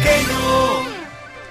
Antioqueño.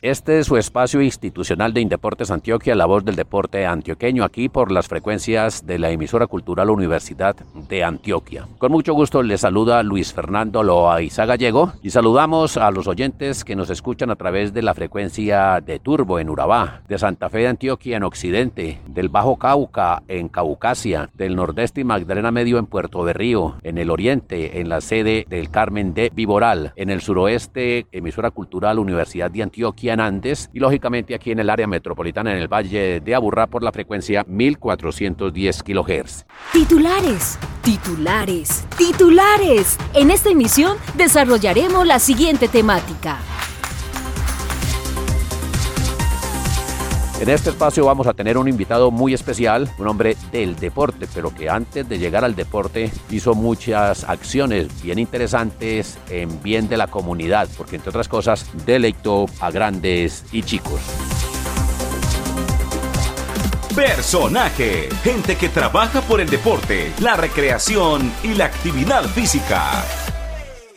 Este es su espacio institucional de Indeportes Antioquia, la voz del deporte antioqueño, aquí por las frecuencias de la emisora cultural Universidad de Antioquia. Con mucho gusto les saluda Luis Fernando Loaiza Gallego y saludamos a los oyentes que nos escuchan a través de la frecuencia de Turbo en Urabá, de Santa Fe de Antioquia en Occidente, del Bajo Cauca en Caucasia, del Nordeste y Magdalena Medio en Puerto Berrío, en el Oriente, en la sede del Carmen de Viboral, en el suroeste, emisora cultural Universidad de Antioquia Andes y lógicamente aquí en el área metropolitana en el Valle de Aburrá por la frecuencia 1410 kHz. Titulares, titulares, titulares. En esta emisión desarrollaremos la siguiente temática. En este espacio vamos a tener un invitado muy especial, un hombre del deporte, pero que antes de llegar al deporte hizo muchas acciones bien interesantes en bien de la comunidad, porque entre otras cosas deleitó a grandes y chicos. Personaje, gente que trabaja por el deporte, la recreación y la actividad física.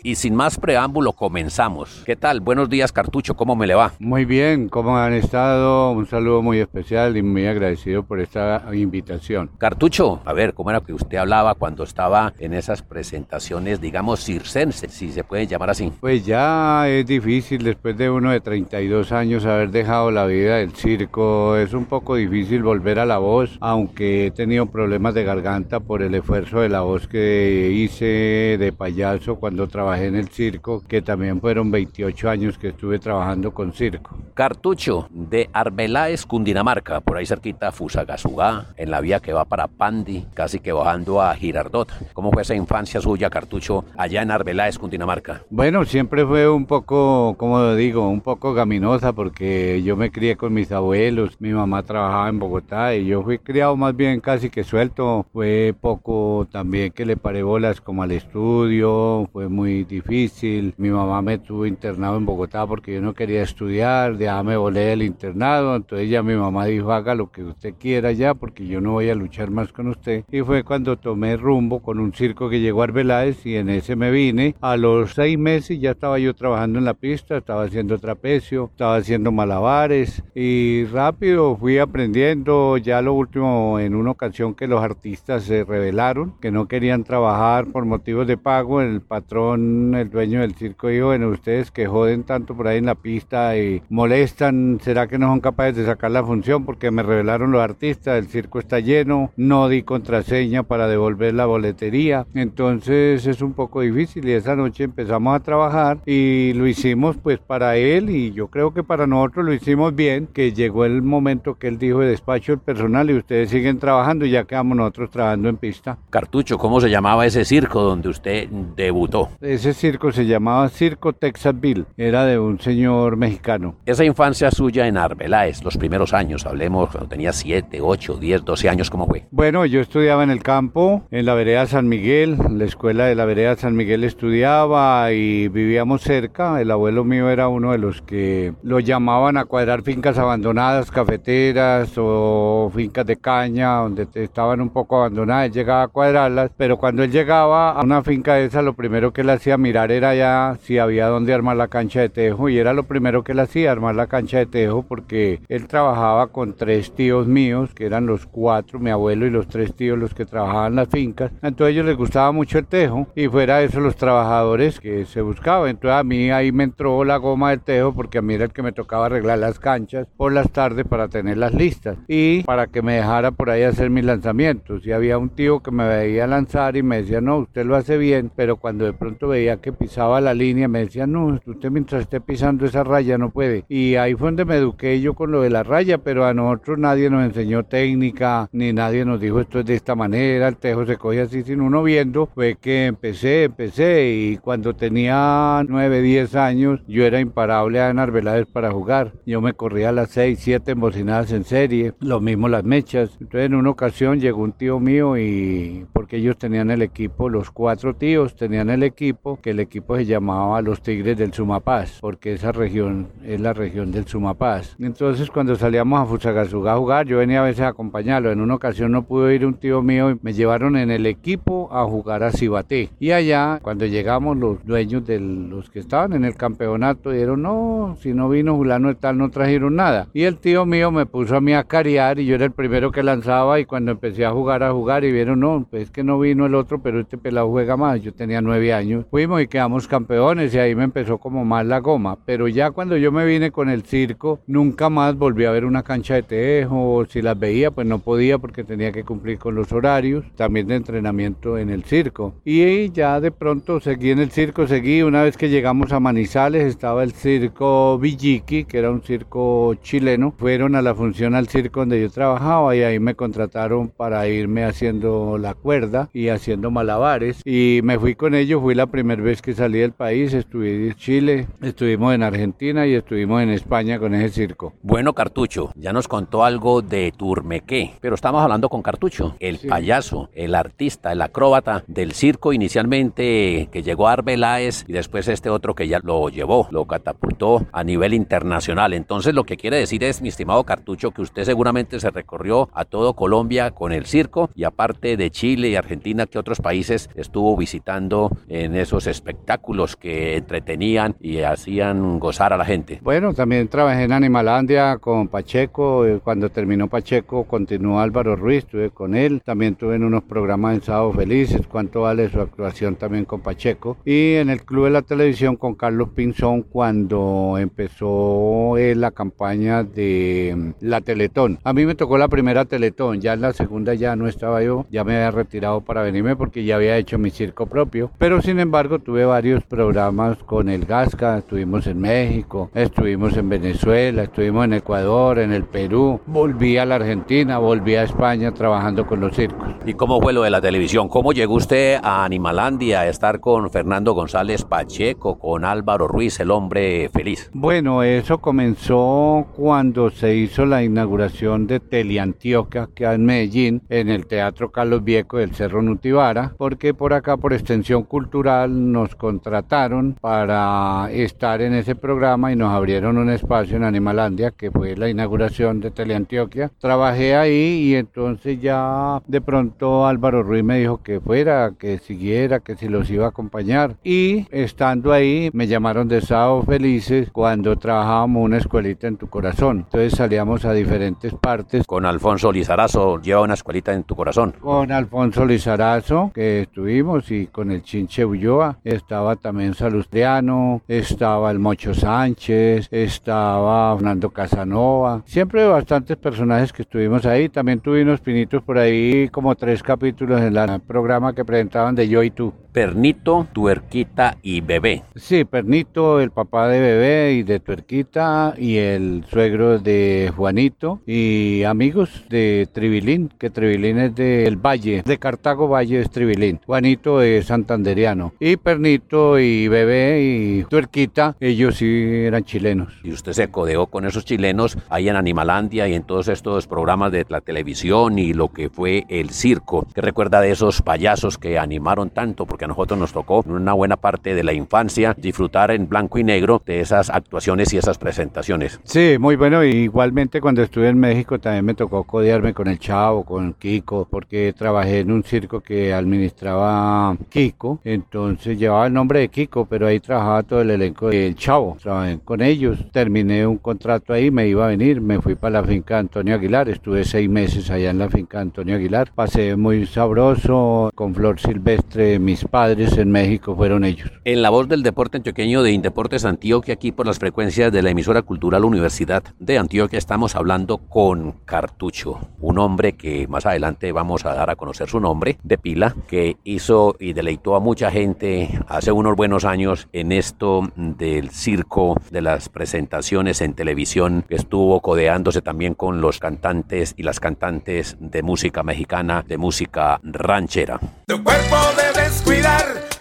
Y sin más preámbulo, comenzamos. ¿Qué tal? Buenos días, Cartucho, ¿cómo me le va? Muy bien, ¿cómo han estado? Un saludo muy especial y muy agradecido por esta invitación. Cartucho, a ver, ¿cómo era que usted hablaba cuando estaba en esas presentaciones, digamos, circenses, si se pueden llamar así? Pues ya es difícil, después de uno de 32 años, haber dejado la vida del circo. Es un poco difícil volver a la voz, aunque he tenido problemas de garganta por el esfuerzo de la voz que hice de payaso cuando trabajé en el circo, que también fueron 28 años que estuve trabajando con circo. Cartucho de Arbeláez, Cundinamarca, por ahí cerquita Fusagasugá, en la vía que va para Pandi, casi que bajando a Girardot. ¿Cómo fue esa infancia suya, Cartucho, allá en Arbeláez, Cundinamarca? Bueno, siempre fue un poco, como digo, un poco gaminosa porque yo me crié con mis abuelos, mi mamá trabajaba en Bogotá y yo fui criado más bien casi que suelto. Fue poco también que le paré bolas como al estudio, fue muy difícil. Mi mamá me tuvo internado en Bogotá porque yo no quería estudiar, ya me volé del internado, entonces ya mi mamá dijo haga lo que usted quiera ya porque yo no voy a luchar más con usted. Y fue cuando tomé rumbo con un circo que llegó a Arbeláez y en ese me vine. A los seis meses ya estaba yo trabajando en la pista, estaba haciendo trapecio, estaba haciendo malabares y rápido fui aprendiendo. Ya lo último en una ocasión que los artistas se rebelaron, que no querían trabajar por motivos de pago, el patrón el dueño del circo dijo, bueno, ustedes que joden tanto por ahí en la pista y molestan, ¿será que no son capaces de sacar la función? Porque me revelaron los artistas, el circo está lleno, no di contraseña para devolver la boletería, entonces es un poco difícil y esa noche empezamos a trabajar y lo hicimos pues para él y yo creo que para nosotros lo hicimos bien, que llegó el momento que él dijo de despacho el personal y ustedes siguen trabajando y ya quedamos nosotros trabajando en pista. Cartucho, ¿cómo se llamaba ese circo donde usted debutó? Ese circo se llamaba Circo Texasville, era de un señor mexicano. Esa infancia suya en Arbeláez, los primeros años, hablemos cuando tenía 7, 8, 10, 12 años, ¿cómo fue? Bueno, yo estudiaba en el campo, en la vereda San Miguel, la escuela de la vereda San Miguel estudiaba y vivíamos cerca. El abuelo mío era uno de los que lo llamaban a cuadrar fincas abandonadas, cafeteras o fincas de caña, donde estaban un poco abandonadas. Él llegaba a cuadrarlas, pero cuando él llegaba a una finca de esa, lo primero que él hacía mirar era ya si había donde armar la cancha de tejo y era lo primero que él hacía, armar la cancha de tejo porque él trabajaba con tres tíos míos, que eran los cuatro, mi abuelo y los tres tíos los que trabajaban las fincas. Entonces a ellos les gustaba mucho el tejo y fuera eso los trabajadores que se buscaban. Entonces a mí ahí me entró la goma del tejo porque a mí era el que me tocaba arreglar las canchas por las tardes para tenerlas listas y para que me dejara por ahí hacer mis lanzamientos. Y había un tío que me veía lanzar y me decía, no, usted lo hace bien, pero cuando de pronto veía que pisaba la línea, me decía, no, usted mientras esté pisando esa raya no puede. Y ahí fue donde me eduqué yo con lo de la raya, pero a nosotros nadie nos enseñó técnica, ni nadie nos dijo esto es de esta manera, el tejo se coge así, sin uno viendo, fue que empecé, empecé, y cuando tenía 9, 10 años, yo era imparable a Narvelades para jugar. Yo me corría las 6, 7 embocinadas en serie, lo mismo las mechas. Entonces en una ocasión llegó un tío mío y porque ellos tenían el equipo, los cuatro tíos tenían el equipo, que el equipo se llamaba Los Tigres del Sumapaz, porque esa región es la región del Sumapaz. Entonces cuando salíamos a Fusagasugá a jugar, yo venía a veces a acompañarlo. En una ocasión no pudo ir un tío mío y me llevaron en el equipo a jugar a Cibaté. Y allá, cuando llegamos, los dueños de los que estaban en el campeonato dijeron, no, si no vino Julano y tal, no trajeron nada. Y el tío mío me puso a mí a cariar y yo era el primero que lanzaba y cuando empecé a jugar, a jugar y vieron, no, pues es que no vino el otro, pero este pelado juega más. Yo tenía nueve años. Fuimos y quedamos campeones y ahí me empezó como más la goma. Pero ya cuando yo me vine con el circo, nunca más volví a ver una cancha de tejo. Si las veía, pues no podía porque tenía que cumplir con los horarios, también de entrenamiento en el circo. Y ya de pronto seguí en el circo, seguí. Una vez que llegamos a Manizales, estaba el circo Villiki, que era un circo chileno. Fueron a la función al circo donde yo trabajaba y ahí me contrataron para irme haciendo la cuerda y haciendo malabares. Y me fui con ellos, fui la primera vez que salí del país, estuve en Chile, estuvimos en Argentina y estuvimos en España con ese circo. Bueno, Cartucho, ya nos contó algo de Turmequé, pero estamos hablando con Cartucho, el payaso, el artista, el acróbata del circo inicialmente que llegó a Arbeláez y después este otro que ya lo llevó, lo catapultó a nivel internacional. Entonces lo que quiere decir es, mi estimado Cartucho, que usted seguramente se recorrió a todo Colombia con el circo y aparte de Chile y Argentina, que otros países estuvo visitando en esos espectáculos que entretenían y hacían gozar a la gente. Bueno, también trabajé en Animalandia con Pacheco. eh, Cuando terminó Pacheco, continuó Álvaro Ruiz, estuve con él. También tuve en unos programas en Sábado Felices. Cuánto vale su actuación también con Pacheco. Y en el Club de la Televisión con Carlos Pinzón cuando empezó eh, la campaña de mm, la Teletón. A mí me tocó la primera Teletón. Ya en la segunda ya no estaba yo. Ya me había retirado para venirme porque ya había hecho mi circo propio. Pero sin embargo tuve varios programas con el Gasca. Estuvimos en México, estuvimos en Venezuela, estuvimos en Ecuador, en el Perú. Volví a la Argentina, volví a España trabajando con los circos. ¿Y cómo fue lo de la televisión? ¿Cómo llegó usted a Animalandia a estar con Fernando González Pacheco, con Álvaro Ruiz, el hombre feliz? Bueno, eso comenzó cuando se hizo la inauguración de Teleantioquia, que en Medellín, en el Teatro Carlos Vieco del Cerro Nutibara, porque por acá, por extensión cultural, nos contrataron para estar en ese programa y nos abrieron un espacio en Animalandia, que fue la inauguración de Teleantioquia. Trabajé ahí y entonces ya de pronto Álvaro Ruiz me dijo que fuera, que siguiera, que si los iba a acompañar. Y estando ahí, me llamaron de Sábado Felices cuando trabajábamos una escuelita en tu corazón. Entonces salíamos a diferentes partes. Con Alfonso Lizarazo, lleva una escuelita en tu corazón. Con Alfonso Lizarazo, que estuvimos, y con el Chinche Ulloa, estaba también Salustiano, estaba el Mocho Sánchez, estaba Fernando Casanova, siempre bastantes personajes que estuvimos ahí. También tuve unos pinitos por ahí, como tres capítulos en el programa que presentaban de Yo y Tú. Pernito, Tuerquita y Bebé. Sí, Pernito, el papá de Bebé y de Tuerquita, y el suegro de Juanito, y amigos de Tribilín, que Tribilín es del Valle, de Cartago Valle es Tribilín. Juanito es santanderiano. Y Pernito y Bebé y Tuerquita, ellos sí eran chilenos. Y usted se codeó con esos chilenos ahí en Animalandia y en todos estos programas de la televisión y lo que fue el circo. ¿Qué recuerda de esos payasos que animaron tanto? Porque a nosotros nos tocó una buena parte de la infancia disfrutar en blanco y negro de esas actuaciones y esas presentaciones. Sí, muy bueno. Igualmente cuando estuve en México también me tocó codearme con el Chavo, con Kiko, porque trabajé en un circo que administraba Kiko. Entonces llevaba el nombre de Kiko, pero ahí trabajaba todo el elenco del Chavo. Trabajé con ellos, terminé un contrato ahí, me iba a venir, me fui para la finca Antonio Aguilar, estuve seis meses allá en la finca Antonio Aguilar. Pasé muy sabroso, con flor silvestre, mis padres en México fueron ellos. En la voz del deporte antioqueño de Indeportes Antioquia, aquí por las frecuencias de la emisora cultural Universidad de Antioquia, estamos hablando con Cartucho, un hombre que más adelante vamos a dar a conocer su nombre, de pila, que hizo y deleitó a mucha gente hace unos buenos años en esto del circo, de las presentaciones en televisión, que estuvo codeándose también con los cantantes y las cantantes de música mexicana, de música ranchera. Tu cuerpo debes cuidar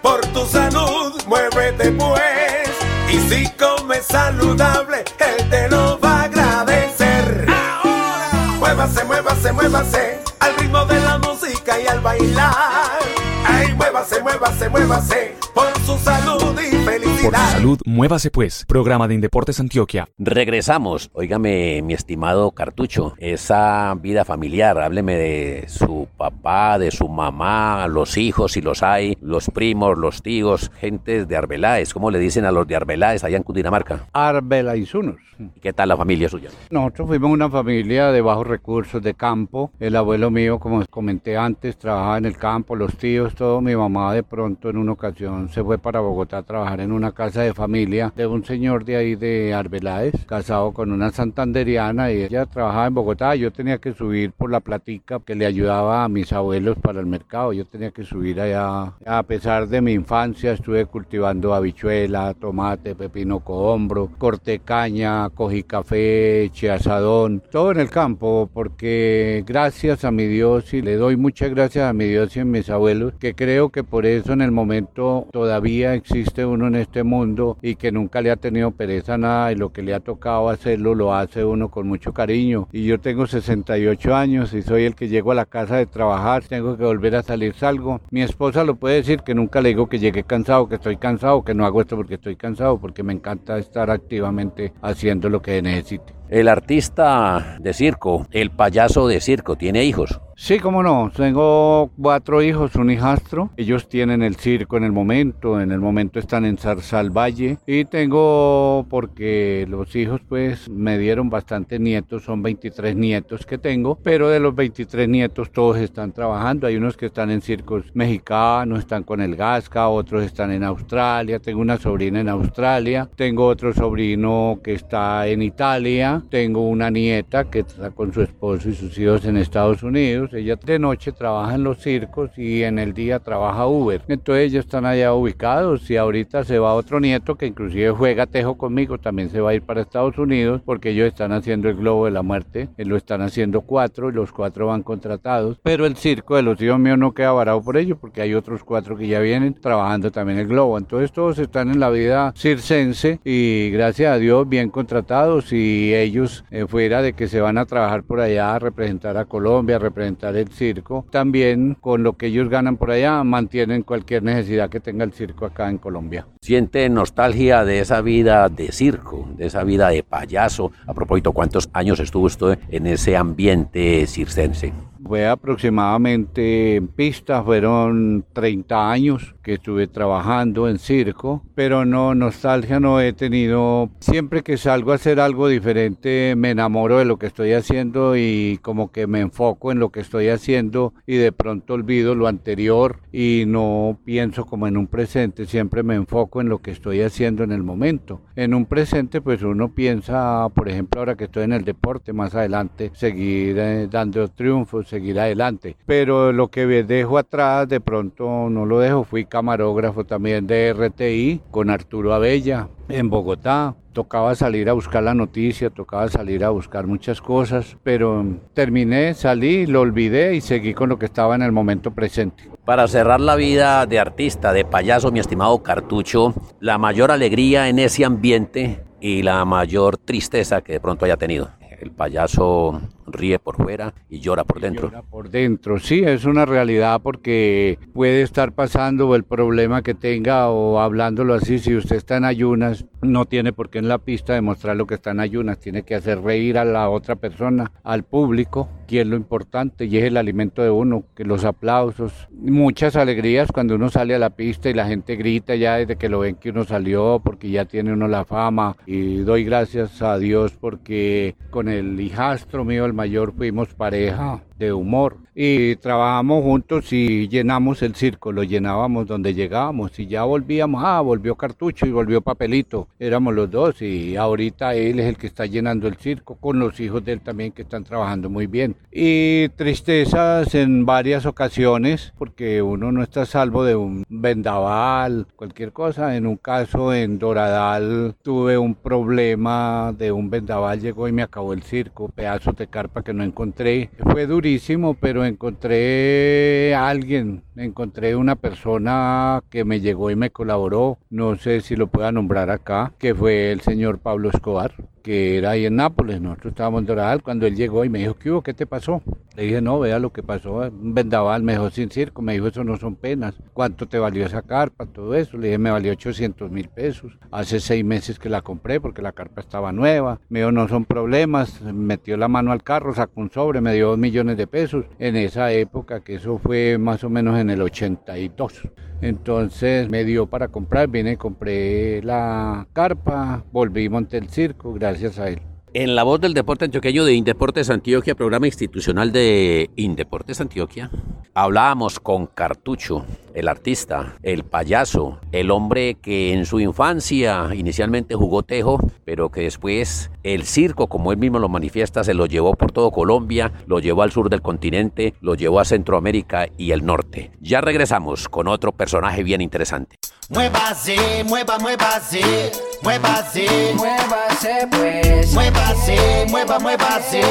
por tu salud, muévete pues. Y si comes saludable, él te lo va a agradecer. Ahora, muévase, muévase, muévase al ritmo de la música y al bailar. Ay, muévase, muévase, muévase por su salud y felicidad. Por su salud, muévase pues. Programa de Indeportes Antioquia. Regresamos. Óigame, mi estimado Cartucho, esa vida familiar, hábleme de su papá, de su mamá, los hijos, si los hay, los primos, los tíos, gente de Arbeláez. ¿Cómo le dicen a los de Arbeláez allá en Cundinamarca? Arbelaizunos. ¿Y qué tal la familia suya? Nosotros fuimos una familia de bajos recursos, de campo. El abuelo mío, como comenté antes, trabajaba en el campo, los tíos, todo. Mi mamá de pronto en una ocasión se fue para Bogotá a trabajar en una casa de familia de un señor de ahí de Arbeláez, casado con una santanderiana y ella trabajaba en Bogotá. Yo tenía que subir por la platica que le ayudaba a mis abuelos para el mercado. Yo tenía que subir allá. A pesar de mi infancia estuve cultivando habichuela, tomate, pepino cohombro, corté caña, cogí café, eché asadón, todo en el campo porque gracias a mi Dios y le doy muchas gracias a mi Dios y a mis abuelos que creo que por eso en el momento todavía existe uno en este mundo y que nunca le ha tenido pereza a nada y lo que le ha tocado hacerlo lo hace uno con mucho cariño. Y yo tengo 68 años y soy el que llego a la casa de trabajar, tengo que volver a salir, salgo. Mi esposa lo puede decir que nunca le digo que llegué cansado, que estoy cansado, que no hago esto porque estoy cansado, porque me encanta estar activamente haciendo lo que necesite. El artista de circo, el payaso de circo, ¿tiene hijos? Sí, cómo no. Tengo cuatro hijos, un hijastro. Ellos tienen el circo en el momento. En el momento están en Zarzal Valle. Y tengo, porque los hijos pues me dieron bastante nietos. Son 23 nietos que tengo. Pero de los 23 nietos todos están trabajando. Hay unos que están en circos mexicanos, están con el Gasca. Otros están en Australia. Tengo una sobrina en Australia. Tengo otro sobrino que está en Italia. Tengo una nieta que está con su esposo y sus hijos en Estados Unidos. Ella de noche trabaja en los circos y en el día trabaja Uber. Entonces ellos están allá ubicados y ahorita se va otro nieto que inclusive juega tejo conmigo, también se va a ir para Estados Unidos porque ellos están haciendo el globo de la muerte. Eh, lo están haciendo cuatro y los cuatro van contratados. Pero el circo de los hijos míos no queda varado por ello porque hay otros cuatro que ya vienen trabajando también el globo. Entonces todos están en la vida circense y gracias a Dios bien contratados y ellos eh, fuera de que se van a trabajar por allá a representar a Colombia, a representar el circo, también con lo que ellos ganan por allá mantienen cualquier necesidad que tenga el circo acá en Colombia. ¿Siente nostalgia de esa vida de circo, de esa vida de payaso? A propósito, ¿cuántos años estuvo usted en ese ambiente circense? Fue aproximadamente en pista, fueron 30 años que estuve trabajando en circo, pero no, nostalgia no he tenido. Siempre que salgo a hacer algo diferente me enamoro de lo que estoy haciendo y como que me enfoco en lo que estoy haciendo y de pronto olvido lo anterior y no pienso como en un presente, siempre me enfoco en lo que estoy haciendo en el momento. En un presente pues uno piensa, por ejemplo, ahora que estoy en el deporte, más adelante seguir eh, dando triunfos, seguir adelante, pero lo que dejo atrás de pronto no lo dejo, fui camarógrafo también de RTI con Arturo Abella en Bogotá. Tocaba salir a buscar la noticia, tocaba salir a buscar muchas cosas, pero terminé, salí, lo olvidé y seguí con lo que estaba en el momento presente. Para cerrar la vida de artista, de payaso, mi estimado Cartucho, la mayor alegría en ese ambiente y la mayor tristeza que de pronto haya tenido. El payaso ríe por fuera y llora por dentro. Llora por dentro, sí, es una realidad porque puede estar pasando el problema que tenga o hablándolo así, si usted está en ayunas, no tiene por qué en la pista demostrar lo que está en ayunas, tiene que hacer reír a la otra persona, al público, que es lo importante y es el alimento de uno, que los aplausos, muchas alegrías cuando uno sale a la pista y la gente grita ya desde que lo ven que uno salió, porque ya tiene uno la fama. Y doy gracias a Dios porque con el hijastro mío, el mayor fuimos pareja de humor. Y trabajamos juntos y llenamos el circo, lo llenábamos donde llegábamos y ya volvíamos, ah, volvió Cartucho y volvió Papelito, éramos los dos y ahorita él es el que está llenando el circo con los hijos de él también que están trabajando muy bien. Y tristezas en varias ocasiones porque uno no está salvo de un vendaval, cualquier cosa. En un caso en Doradal tuve un problema de un vendaval, llegó y me acabó el circo, pedazos de carpa que no encontré. Fue durísimo, pero encontré a alguien, encontré una persona que me llegó y me colaboró, no sé si lo pueda nombrar acá, que fue el señor Pablo Escobar que era ahí en Nápoles, nosotros estábamos en Doradal, cuando él llegó y me dijo, ¿qué hubo? ¿Qué te pasó? Le dije, no, vea lo que pasó, un vendaval, me dejó sin circo, me dijo, eso no son penas, ¿cuánto te valió esa carpa? Todo eso, le dije, me valió 800 mil pesos, hace seis meses que la compré porque la carpa estaba nueva, me dijo, no son problemas, metió la mano al carro, sacó un sobre, me dio dos millones de pesos, en esa época, que eso fue más o menos en el 82. Entonces me dio para comprar, vine, compré la carpa, volví, monté el circo, gracias a él. En la voz del deporte antioqueño de Indeportes Antioquia, programa institucional de Indeportes Antioquia, hablábamos con Cartucho, el artista, el payaso, el hombre que en su infancia inicialmente jugó tejo, pero que después el circo, como él mismo lo manifiesta, se lo llevó por todo Colombia, lo llevó al sur del continente, lo llevó a Centroamérica y el norte. Ya regresamos con otro personaje bien interesante. Muévase, mueva, muévase, muévase, muévase pues. Muévase, mueva, muévase,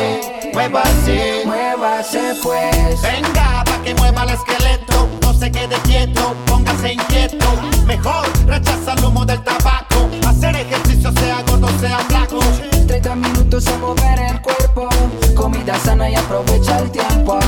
muévase, muévase pues. Venga, pa' que mueva el esqueleto, no se quede quieto, póngase inquieto. Mejor rechaza el humo del tabaco, hacer ejercicio sea gordo, sea flaco. 30 minutos a mover el cuerpo, comida sana y aprovecha el tiempo.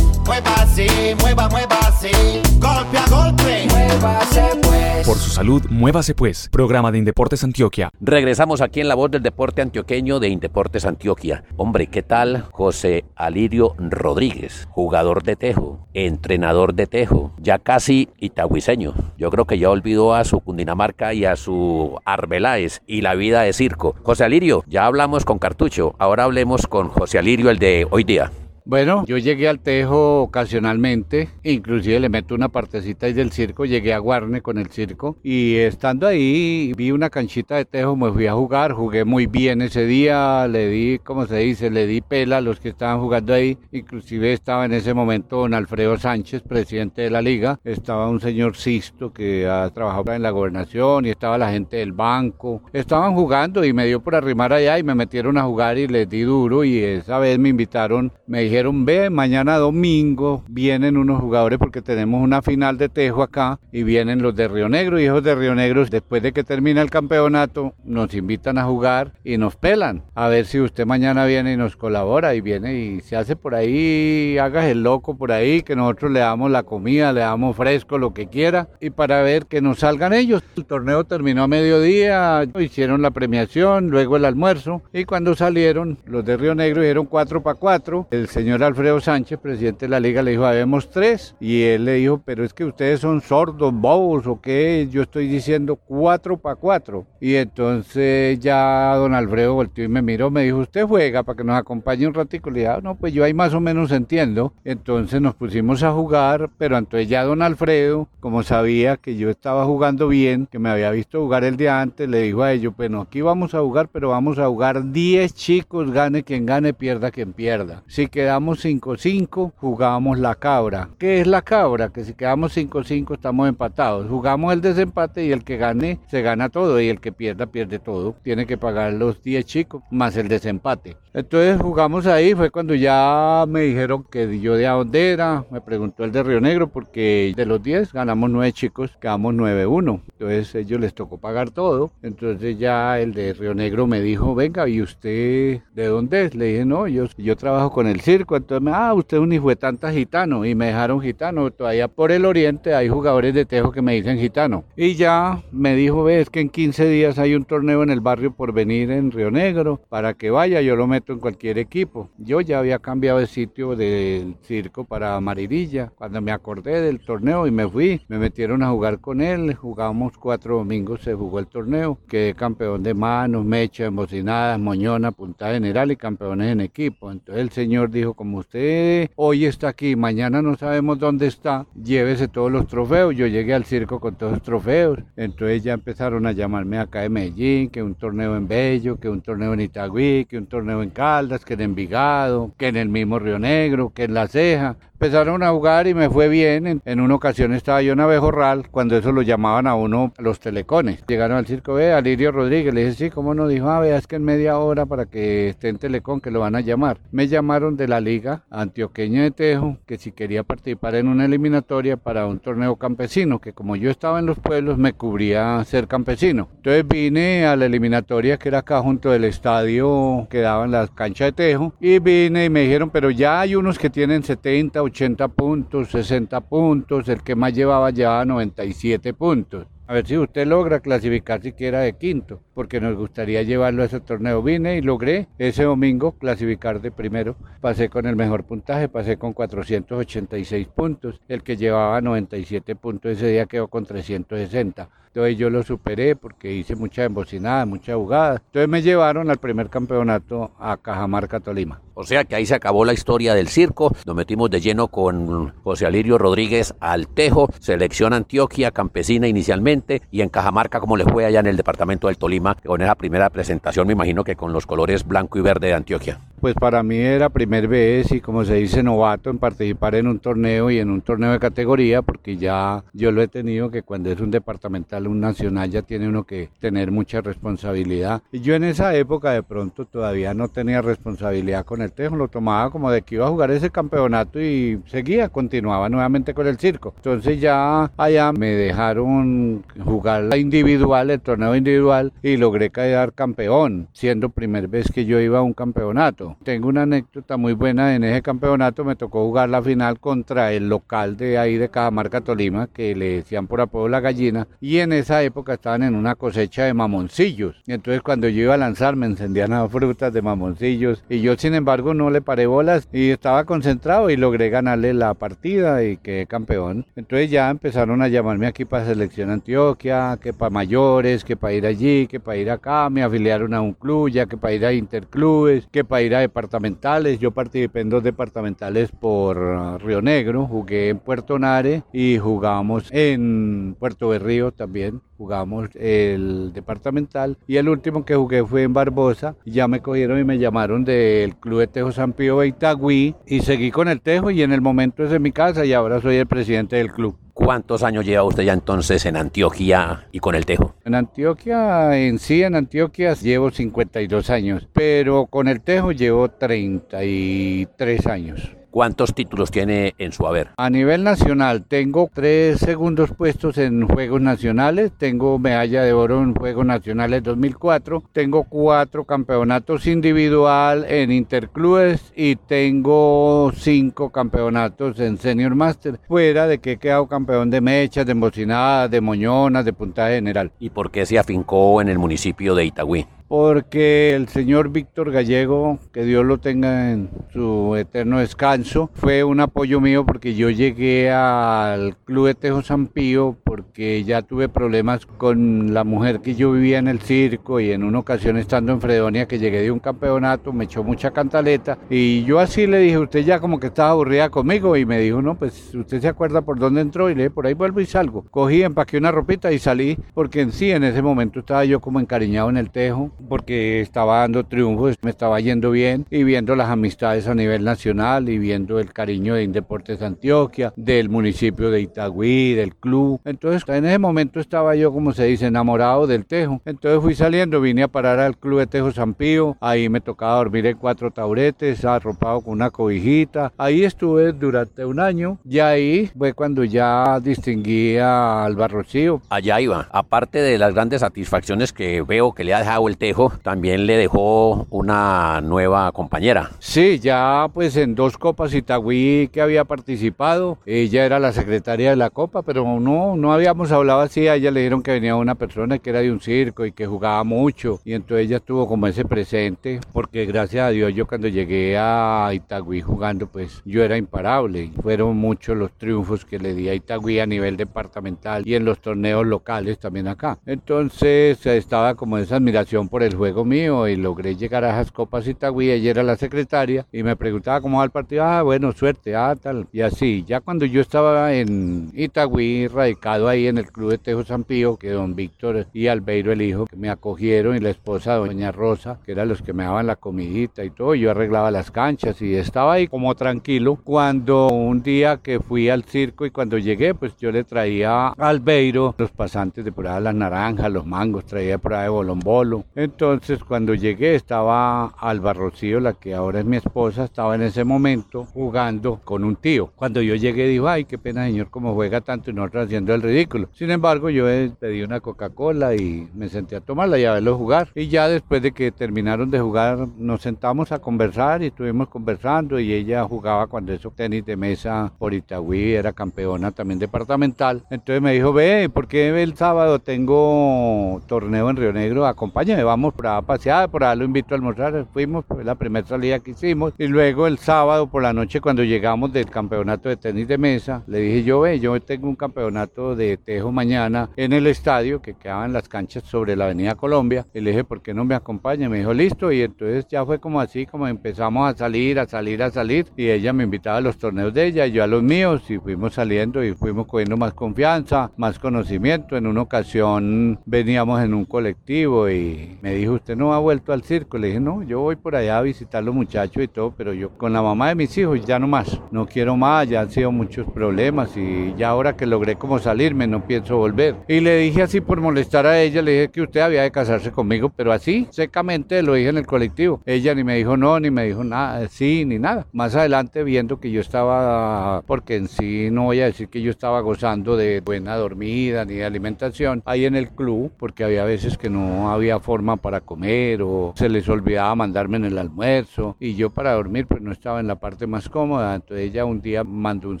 Muévase, mueva, muévase, golpe a golpe. Muévase pues. Por su salud, muévase pues. Programa de Indeportes Antioquia. Regresamos aquí en la voz del deporte antioqueño de Indeportes Antioquia. Hombre, ¿qué tal José Alirio Rodríguez? Jugador de tejo, entrenador de tejo, ya casi itagüiseño. Yo creo que ya olvidó a su Cundinamarca y a su Arbeláez y la vida de circo. José Alirio, ya hablamos con Cartucho, ahora hablemos con José Alirio, el de hoy día. Bueno, yo llegué al Tejo ocasionalmente, inclusive le meto una partecita ahí del circo, llegué a Guarne con el circo y estando ahí vi una canchita de Tejo, me fui a jugar, jugué muy bien ese día, le di, como se dice, le di pela a los que estaban jugando ahí, inclusive estaba en ese momento don Alfredo Sánchez, presidente de la liga, estaba un señor Sisto que ha trabajado en la gobernación y estaba la gente del banco, estaban jugando y me dio por arrimar allá y me metieron a jugar y les di duro y esa vez me invitaron, me dijeron, ve, mañana domingo vienen unos jugadores porque tenemos una final de tejo acá y vienen los de Río Negro y esos de Río Negro después de que termina el campeonato nos invitan a jugar y nos pelan. A ver si usted mañana viene y nos colabora y viene y se hace por ahí, hagas el loco por ahí, que nosotros le damos la comida, le damos fresco, lo que quiera y para ver que nos salgan ellos. El torneo terminó a mediodía, hicieron la premiación, luego el almuerzo y cuando salieron los de Río Negro dijeron 4 para 4. El señor Alfredo Sánchez, presidente de la liga, le dijo, habemos tres. Y él le dijo, pero es que ustedes son sordos, bobos o qué, yo estoy diciendo cuatro para cuatro. Y entonces ya don Alfredo volteó y me miró, me dijo, usted juega para que nos acompañe un ratico. Le dije, ah, no, pues yo ahí más o menos entiendo. Entonces nos pusimos a jugar, pero entonces ya don Alfredo, como sabía que yo estaba jugando bien, que me había visto jugar el día antes, le dijo a ellos, bueno, aquí vamos a jugar, pero vamos a jugar 10 chicos, gane quien gane, pierda quien pierda. Si quedamos 5-5, jugábamos la cabra. ¿Qué es la cabra? Que si quedamos 5-5 estamos empatados. Jugamos el desempate y el que gane se gana todo y el que pierda pierde todo. Tiene que pagar los 10 chicos más el desempate. Entonces jugamos ahí, fue cuando ya me dijeron que yo de dónde era, me preguntó el de Río Negro porque de los 10 ganamos 9 chicos, quedamos 9-1. Entonces ellos les tocó pagar todo. Entonces ya el de Río Negro me dijo, venga, ¿y usted de dónde es? Le dije, no, yo, yo trabajo con el circo circo. Entonces, ah, usted es un hijo de tanta gitano. Y me dejaron gitano. Todavía por el oriente hay jugadores de tejo que me dicen gitano. Y ya me dijo, ves que en 15 días hay un torneo en el barrio por venir en Río Negro. Para que vaya, yo lo meto en cualquier equipo. Yo ya había cambiado de sitio del circo para Maririlla. Cuando me acordé del torneo y me fui, me metieron a jugar con él. Jugábamos cuatro domingos, se jugó el torneo. Quedé campeón de manos, mecha, embocinadas, moñona, punta general y campeones en equipo. Entonces el señor dijo, como usted hoy está aquí, mañana no sabemos dónde está, llévese todos los trofeos. Yo llegué al circo con todos los trofeos. Entonces ya empezaron a llamarme acá de Medellín, que un torneo en Bello, que un torneo en Itagüí, que un torneo en Caldas, que en Envigado, que en el mismo Río Negro, que en La Ceja empezaron a jugar y me fue bien. En, una ocasión estaba yo en Abejorral, cuando eso lo llamaban a uno los telecones. Llegaron al circo, ve, a Lirio Rodríguez, le dije, sí, ¿cómo no? Dijo, ah, vea, es que en media hora para que esté en Telecom, que lo van a llamar. Me llamaron de la Liga Antioqueña de Tejo, que si quería participar en una eliminatoria para un torneo campesino, que como yo estaba en los pueblos, me cubría ser campesino. Entonces vine a la eliminatoria que era acá junto del estadio que daban las canchas de Tejo, y vine y me dijeron, pero ya hay unos que tienen 70, 80 puntos, 60 puntos, el que más llevaba llevaba 97 puntos. A ver si usted logra clasificar siquiera de quinto, porque nos gustaría llevarlo a ese torneo. Vine y logré ese domingo clasificar de primero. Pasé con el mejor puntaje, pasé con 486 puntos. El que llevaba 97 puntos ese día quedó con 360. Entonces yo lo superé porque hice mucha embocinada, mucha jugada. Entonces me llevaron al primer campeonato a Cajamarca, Tolima. O sea que ahí se acabó la historia del circo. Nos metimos de lleno con José Alirio Rodríguez Altejo, selección Antioquia, campesina inicialmente, y en Cajamarca, como le fue allá en el departamento del Tolima, con esa primera presentación, me imagino que con los colores blanco y verde de Antioquia. Pues para mí era primer vez y como se dice novato en participar en un torneo y en un torneo de categoría, porque ya yo lo he tenido que cuando es un departamental, un nacional, ya tiene uno que tener mucha responsabilidad. Y yo en esa época de pronto todavía no tenía responsabilidad con el tejo, lo tomaba como de que iba a jugar ese campeonato y seguía, continuaba nuevamente con el circo. Entonces ya allá me dejaron jugar la individual, el torneo individual y logré quedar campeón, siendo primer vez que yo iba a un campeonato. Tengo una anécdota muy buena en ese campeonato, me tocó jugar la final contra el local de ahí de Cajamarca, Tolima, que le decían por apodo la gallina, y en esa época estaban en una cosecha de mamoncillos. Y entonces cuando yo iba a lanzar me encendían las frutas de mamoncillos y yo sin embargo no le paré bolas y estaba concentrado y logré ganarle la partida y quedé campeón. Entonces ya empezaron a llamarme aquí para Selección Antioquia, que para mayores, que para ir allí, que para ir acá, me afiliaron a un club, ya que para ir a interclubes, que para ir a departamentales. Yo participé en dos departamentales por uh, Río Negro, jugué en Puerto Nare y jugamos en Puerto Berrío también. Jugamos el departamental y el último que jugué fue en Barbosa. Ya me cogieron y me llamaron del Club de Tejo San Pío de Itagüí y seguí con el Tejo y en el momento es de mi casa y ahora soy el presidente del club. ¿Cuántos años lleva usted ya entonces en Antioquia y con el Tejo? En Antioquia, en sí, en Antioquia llevo 52 años, pero con el Tejo llevo 33 años. ¿Cuántos títulos tiene en su haber? A nivel nacional tengo tres segundos puestos en Juegos Nacionales, tengo medalla de oro en Juegos Nacionales 2004, tengo cuatro campeonatos individual en interclubes y tengo cinco campeonatos en Senior Master, fuera de que he quedado campeón de mechas, de embocinadas, de moñonas, de puntaje general. ¿Y por qué se afincó en el municipio de Itagüí? Porque el señor Víctor Gallego, que Dios lo tenga en su eterno descanso, fue un apoyo mío porque yo llegué al Club de Tejo San Pío porque ya tuve problemas con la mujer que yo vivía en el circo y en una ocasión estando en Fredonia que llegué de un campeonato, me echó mucha cantaleta y yo así le dije, usted ya como que estaba aburrida conmigo y me dijo, no, pues usted se acuerda por dónde entró y le dije, por ahí vuelvo y salgo. Cogí, empaqué una ropita y salí porque en sí en ese momento estaba yo como encariñado en el Tejo porque estaba dando triunfos, me estaba yendo bien y viendo las amistades a nivel nacional y viendo el cariño de Indeportes Antioquia, del municipio de Itagüí, del club. Entonces en ese momento estaba yo, como se dice, enamorado del Tejo. Entonces fui saliendo, vine a parar al club de Tejo San Pío, ahí me tocaba dormir en cuatro tauretes, arropado con una cobijita. Ahí estuve durante un año y ahí fue cuando ya distinguía al Barrocío. Allá iba, aparte de las grandes satisfacciones que veo que le ha dejado el Tejo, Tejo también le dejó una nueva compañera. Sí, ya pues en dos copas Itagüí que había participado, ella era la secretaria de la copa, pero no, no habíamos hablado así, a ella le dijeron que venía una persona que era de un circo y que jugaba mucho, y entonces ella estuvo como ese presente, porque gracias a Dios yo cuando llegué a Itagüí jugando, pues yo era imparable, fueron muchos los triunfos que le di a Itagüí a nivel departamental y en los torneos locales también acá. Entonces estaba como esa admiración por el juego mío y logré llegar a esas copas Itagüí, ella era la secretaria y me preguntaba cómo va el partido, ah, bueno, suerte, ah, tal, y así. Ya cuando yo estaba en Itagüí, radicado ahí en el Club de Tejo San Pío, que don Víctor y Albeiro, el hijo, que me acogieron y la esposa, doña Rosa, que eran los que me daban la comidita y todo, yo arreglaba las canchas y estaba ahí como tranquilo cuando un día que fui al circo y cuando llegué, pues yo le traía a Albeiro los pasantes de por ahí, las naranjas, los mangos, traía por ahí bolombolo. Entonces cuando llegué estaba Alba Rocío, la que ahora es mi esposa, estaba en ese momento jugando con un tío. Cuando yo llegué dijo, ay, qué pena señor, como juega tanto y nosotros haciendo el ridículo. Sin embargo, yo pedí una Coca-Cola y me senté a tomarla y a verlo jugar. Y ya después de que terminaron de jugar, nos sentamos a conversar y estuvimos conversando y ella jugaba cuando eso tenis de mesa por Itagüí, era campeona también departamental. Entonces me dijo, ve, ¿por qué el sábado tengo torneo en Río Negro? Acompáñame, vamos por pasear, por allá lo invito a almorzar. Fuimos, fue la primera salida que hicimos. Y luego el sábado por la noche cuando llegamos del campeonato de tenis de mesa, le dije yo, ve, yo tengo un campeonato de tejo mañana en el estadio que quedaba en las canchas sobre la avenida Colombia. Y le dije, ¿por qué no me acompaña? Me dijo, listo. Y entonces ya fue como así, como empezamos a salir, a salir, a salir. Y ella me invitaba a los torneos de ella, y yo a los míos. Y fuimos saliendo y fuimos cogiendo más confianza, más conocimiento. En una ocasión veníamos en un colectivo y me dijo, ¿usted no ha vuelto al circo? Le dije, no, yo voy por allá a visitar a los muchachos y todo, pero yo con la mamá de mis hijos ya no más. No quiero más, ya han sido muchos problemas y ya ahora que logré como salirme no pienso volver. Y le dije así por molestar a ella, le dije que usted había de casarse conmigo, pero así, secamente lo dije en el colectivo. Ella ni me dijo no, ni me dijo nada, sí, ni nada. Más adelante viendo que yo estaba, porque en sí no voy a decir que yo estaba gozando de buena dormida ni de alimentación, ahí en el club, porque había veces que no había forma para comer o se les olvidaba mandarme en el almuerzo y yo para dormir pues no estaba en la parte más cómoda. Entonces ella un día mandó un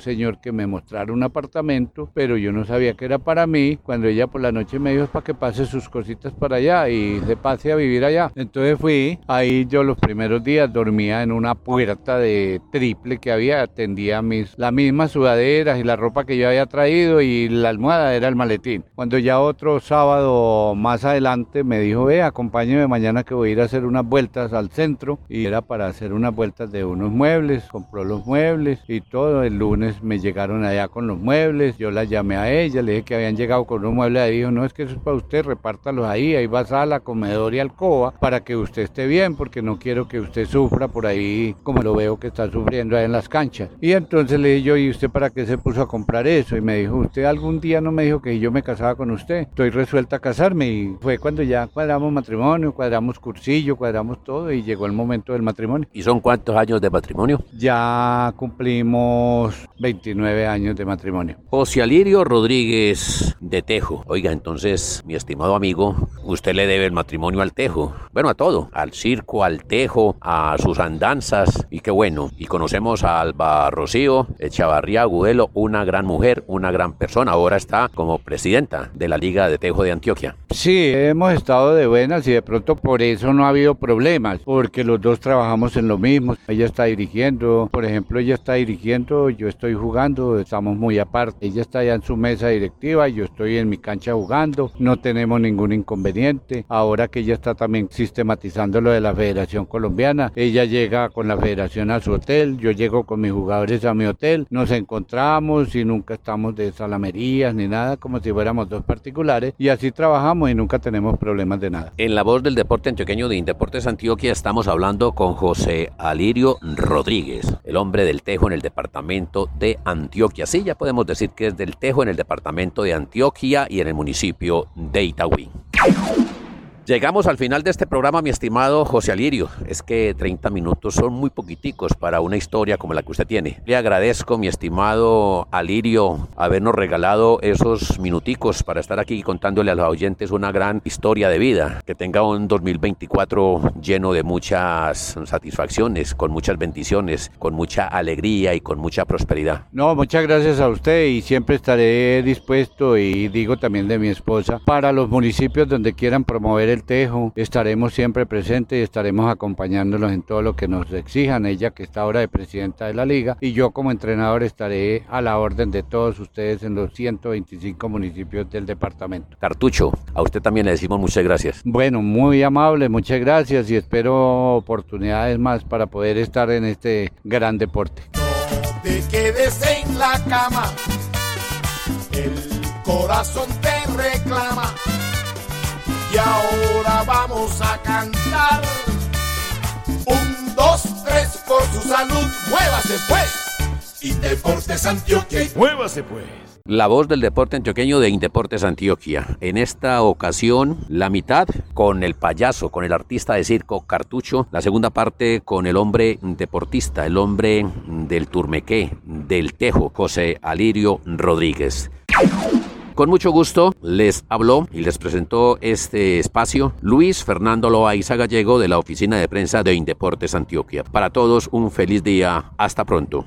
señor que me mostrara un apartamento, pero yo no sabía que era para mí. Cuando ella por la noche me dijo para que pase sus cositas para allá y se pase a vivir allá. Entonces fui, ahí yo los primeros días dormía en una puerta de triple que había, tendía mis, las mismas sudaderas y la ropa que yo había traído y la almohada era el maletín. Cuando ya otro sábado más adelante me dijo, ve, acompáñeme mañana que voy a ir a hacer unas vueltas al centro y era para hacer unas vueltas de unos muebles, compró los muebles y todo. El lunes me llegaron allá con los muebles, yo la llamé a ella, le dije que habían llegado con unos muebles y dijo, no, es que eso es para usted, repártalos ahí, ahí va a la comedor y alcoba para que usted esté bien, porque no quiero que usted sufra por ahí como lo veo que está sufriendo ahí en las canchas. Y entonces le dije yo, ¿y usted para qué se puso a comprar eso? Y me dijo, usted algún día no me dijo que yo me casaba con usted, estoy resuelta a casarme y fue cuando ya cuadramos matrimonio, cuadramos cursillo, cuadramos todo y llegó el momento del matrimonio. ¿Y son cuántos años de matrimonio? Ya cumplimos 29 años de matrimonio. José Alirio Rodríguez de Tejo. Oiga, entonces, mi estimado amigo, usted le debe el matrimonio al Tejo. Bueno, a todo, al circo, al Tejo, a sus andanzas y qué bueno. Y conocemos a Alba Rocío Echavarría Agudelo, una gran mujer, una gran persona. Ahora está como presidenta de la Liga de Tejo de Antioquia. Sí, hemos estado de buenas y de pronto por eso no ha habido problemas, porque los dos trabajamos en lo mismo. Ella está dirigiendo, por ejemplo, ella está dirigiendo, yo estoy jugando, estamos muy aparte. Ella está ya en su mesa directiva, yo estoy en mi cancha jugando, no tenemos ningún inconveniente. Ahora que ella está también sistematizando lo de la Federación Colombiana, ella llega con la Federación a su hotel, yo llego con mis jugadores a mi hotel, nos encontramos y nunca estamos de salamerías ni nada, como si fuéramos dos particulares, y así trabajamos y nunca tenemos problemas de nada. En la voz del deporte antioqueño de Indeportes Antioquia estamos hablando con José Alirio Rodríguez, el hombre del Tejo en el departamento de Antioquia. Sí, ya podemos decir que es del Tejo en el departamento de Antioquia y en el municipio de Itagüí. Llegamos al final de este programa, mi estimado José Alirio. Es que 30 minutos son muy poquiticos para una historia como la que usted tiene. Le agradezco, mi estimado Alirio, habernos regalado esos minuticos para estar aquí contándole a los oyentes una gran historia de vida. Que tenga un 2024 lleno de muchas satisfacciones, con muchas bendiciones, con mucha alegría y con mucha prosperidad. No, muchas gracias a usted y siempre estaré dispuesto y digo también de mi esposa para los municipios donde quieran promover el Tejo, estaremos siempre presentes y estaremos acompañándolos en todo lo que nos exijan, ella que está ahora de presidenta de la liga y yo como entrenador estaré a la orden de todos ustedes en los 125 municipios del departamento. Cartucho, a usted también le decimos muchas gracias. Bueno, muy amable, muchas gracias y espero oportunidades más para poder estar en este gran deporte. No te quedes en la cama, el corazón te reclama y ahora vamos a cantar. Un, dos, tres, por su salud, muévase pues. Y Deportes Antioquia, muévase pues. La voz del deporte antioqueño de Indeportes Antioquia. En esta ocasión, la mitad con el payaso, con el artista de circo Cartucho. La segunda parte con el hombre deportista, el hombre del turmequé, del tejo, José Alirio Rodríguez. Con mucho gusto les habló y les presentó este espacio Luis Fernando Loaiza Gallego de la Oficina de Prensa de Indeportes Antioquia. Para todos un feliz día. Hasta pronto.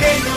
Hey,